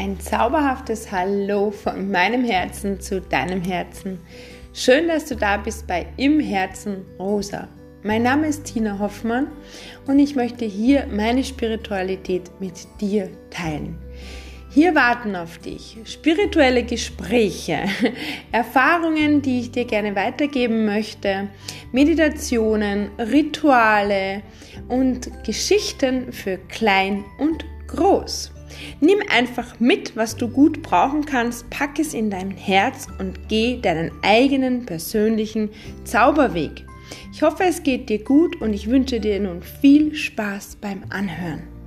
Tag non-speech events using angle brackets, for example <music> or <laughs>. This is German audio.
ein zauberhaftes Hallo von meinem Herzen zu deinem Herzen. Schön, dass du da bist bei Im Herzen Rosa. Mein Name ist Tina Hoffmann und ich möchte hier meine Spiritualität mit dir teilen. Hier warten auf dich spirituelle Gespräche, <laughs> Erfahrungen, die ich dir gerne weitergeben möchte, Meditationen, Rituale und Geschichten für klein und groß. Nimm einfach mit, was du gut brauchen kannst, pack es in dein Herz und geh deinen eigenen persönlichen Zauberweg. Ich hoffe, es geht dir gut und ich wünsche dir nun viel Spaß beim Anhören.